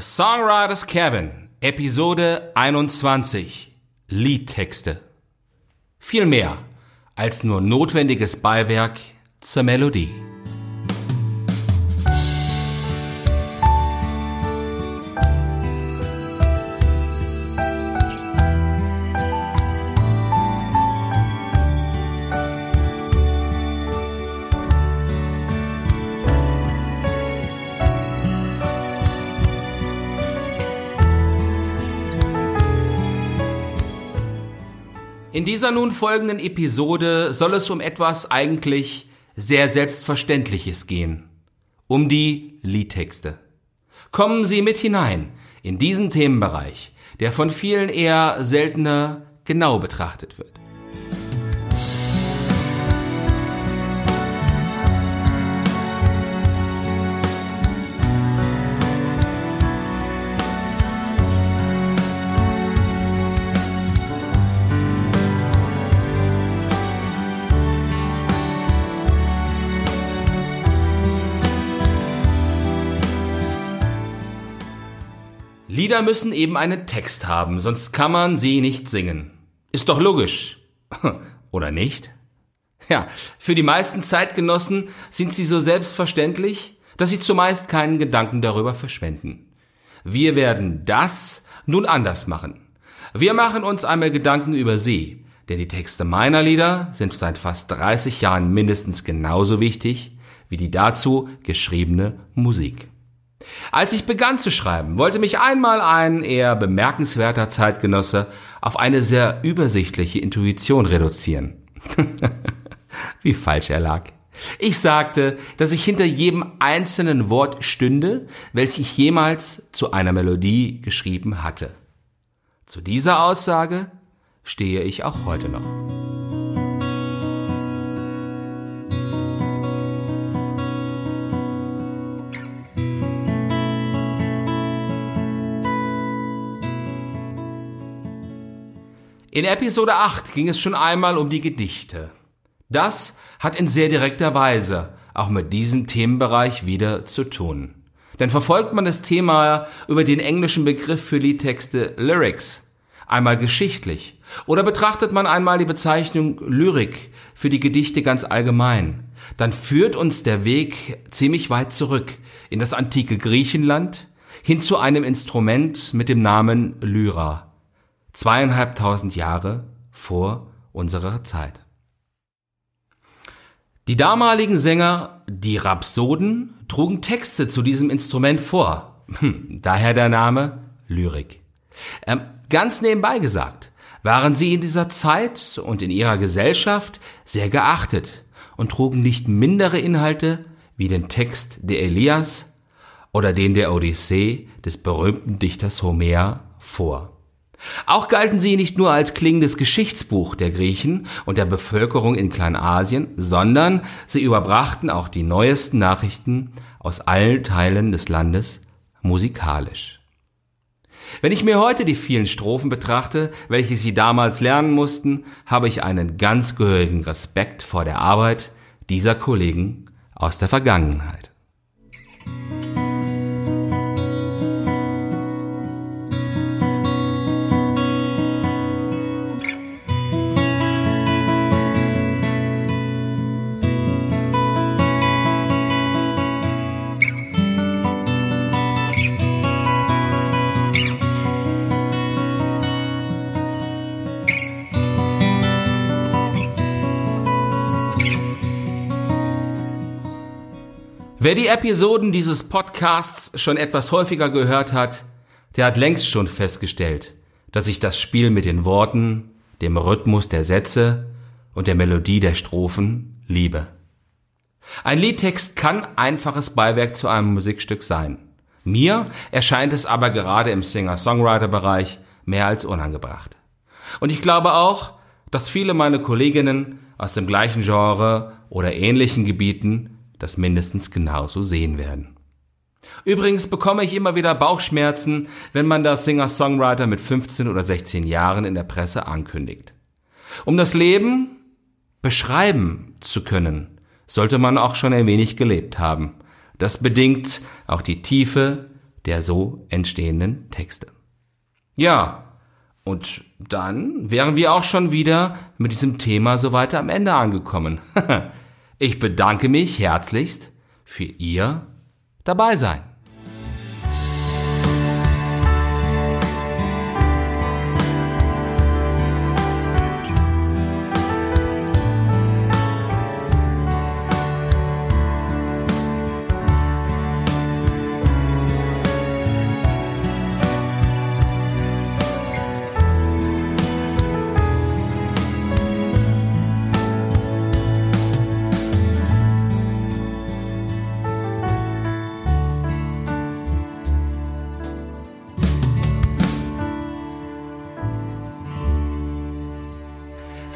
Songwriters Cabin, Episode 21, Liedtexte. Viel mehr als nur notwendiges Beiwerk zur Melodie. In dieser nun folgenden Episode soll es um etwas eigentlich sehr Selbstverständliches gehen. Um die Liedtexte. Kommen Sie mit hinein in diesen Themenbereich, der von vielen eher seltener genau betrachtet wird. Lieder müssen eben einen Text haben, sonst kann man sie nicht singen. Ist doch logisch. Oder nicht? Ja, für die meisten Zeitgenossen sind sie so selbstverständlich, dass sie zumeist keinen Gedanken darüber verschwenden. Wir werden das nun anders machen. Wir machen uns einmal Gedanken über sie, denn die Texte meiner Lieder sind seit fast 30 Jahren mindestens genauso wichtig wie die dazu geschriebene Musik. Als ich begann zu schreiben, wollte mich einmal ein eher bemerkenswerter Zeitgenosse auf eine sehr übersichtliche Intuition reduzieren. Wie falsch er lag. Ich sagte, dass ich hinter jedem einzelnen Wort stünde, welches ich jemals zu einer Melodie geschrieben hatte. Zu dieser Aussage stehe ich auch heute noch. In Episode 8 ging es schon einmal um die Gedichte. Das hat in sehr direkter Weise auch mit diesem Themenbereich wieder zu tun. Denn verfolgt man das Thema über den englischen Begriff für Liedtexte Lyrics, einmal geschichtlich, oder betrachtet man einmal die Bezeichnung Lyrik für die Gedichte ganz allgemein, dann führt uns der Weg ziemlich weit zurück in das antike Griechenland hin zu einem Instrument mit dem Namen Lyra zweieinhalbtausend Jahre vor unserer Zeit. Die damaligen Sänger, die Rhapsoden, trugen Texte zu diesem Instrument vor. Hm, daher der Name Lyrik. Ähm, ganz nebenbei gesagt, waren sie in dieser Zeit und in ihrer Gesellschaft sehr geachtet und trugen nicht mindere Inhalte wie den Text der Elias oder den der Odyssee des berühmten Dichters Homer vor. Auch galten sie nicht nur als klingendes Geschichtsbuch der Griechen und der Bevölkerung in Kleinasien, sondern sie überbrachten auch die neuesten Nachrichten aus allen Teilen des Landes musikalisch. Wenn ich mir heute die vielen Strophen betrachte, welche sie damals lernen mussten, habe ich einen ganz gehörigen Respekt vor der Arbeit dieser Kollegen aus der Vergangenheit. Wer die Episoden dieses Podcasts schon etwas häufiger gehört hat, der hat längst schon festgestellt, dass ich das Spiel mit den Worten, dem Rhythmus der Sätze und der Melodie der Strophen liebe. Ein Liedtext kann einfaches Beiwerk zu einem Musikstück sein. Mir erscheint es aber gerade im Singer-Songwriter-Bereich mehr als unangebracht. Und ich glaube auch, dass viele meine Kolleginnen aus dem gleichen Genre oder ähnlichen Gebieten das mindestens genauso sehen werden. Übrigens bekomme ich immer wieder Bauchschmerzen, wenn man das Singer-Songwriter mit 15 oder 16 Jahren in der Presse ankündigt. Um das Leben beschreiben zu können, sollte man auch schon ein wenig gelebt haben. Das bedingt auch die Tiefe der so entstehenden Texte. Ja, und dann wären wir auch schon wieder mit diesem Thema so weiter am Ende angekommen. Ich bedanke mich herzlichst für Ihr Dabeisein.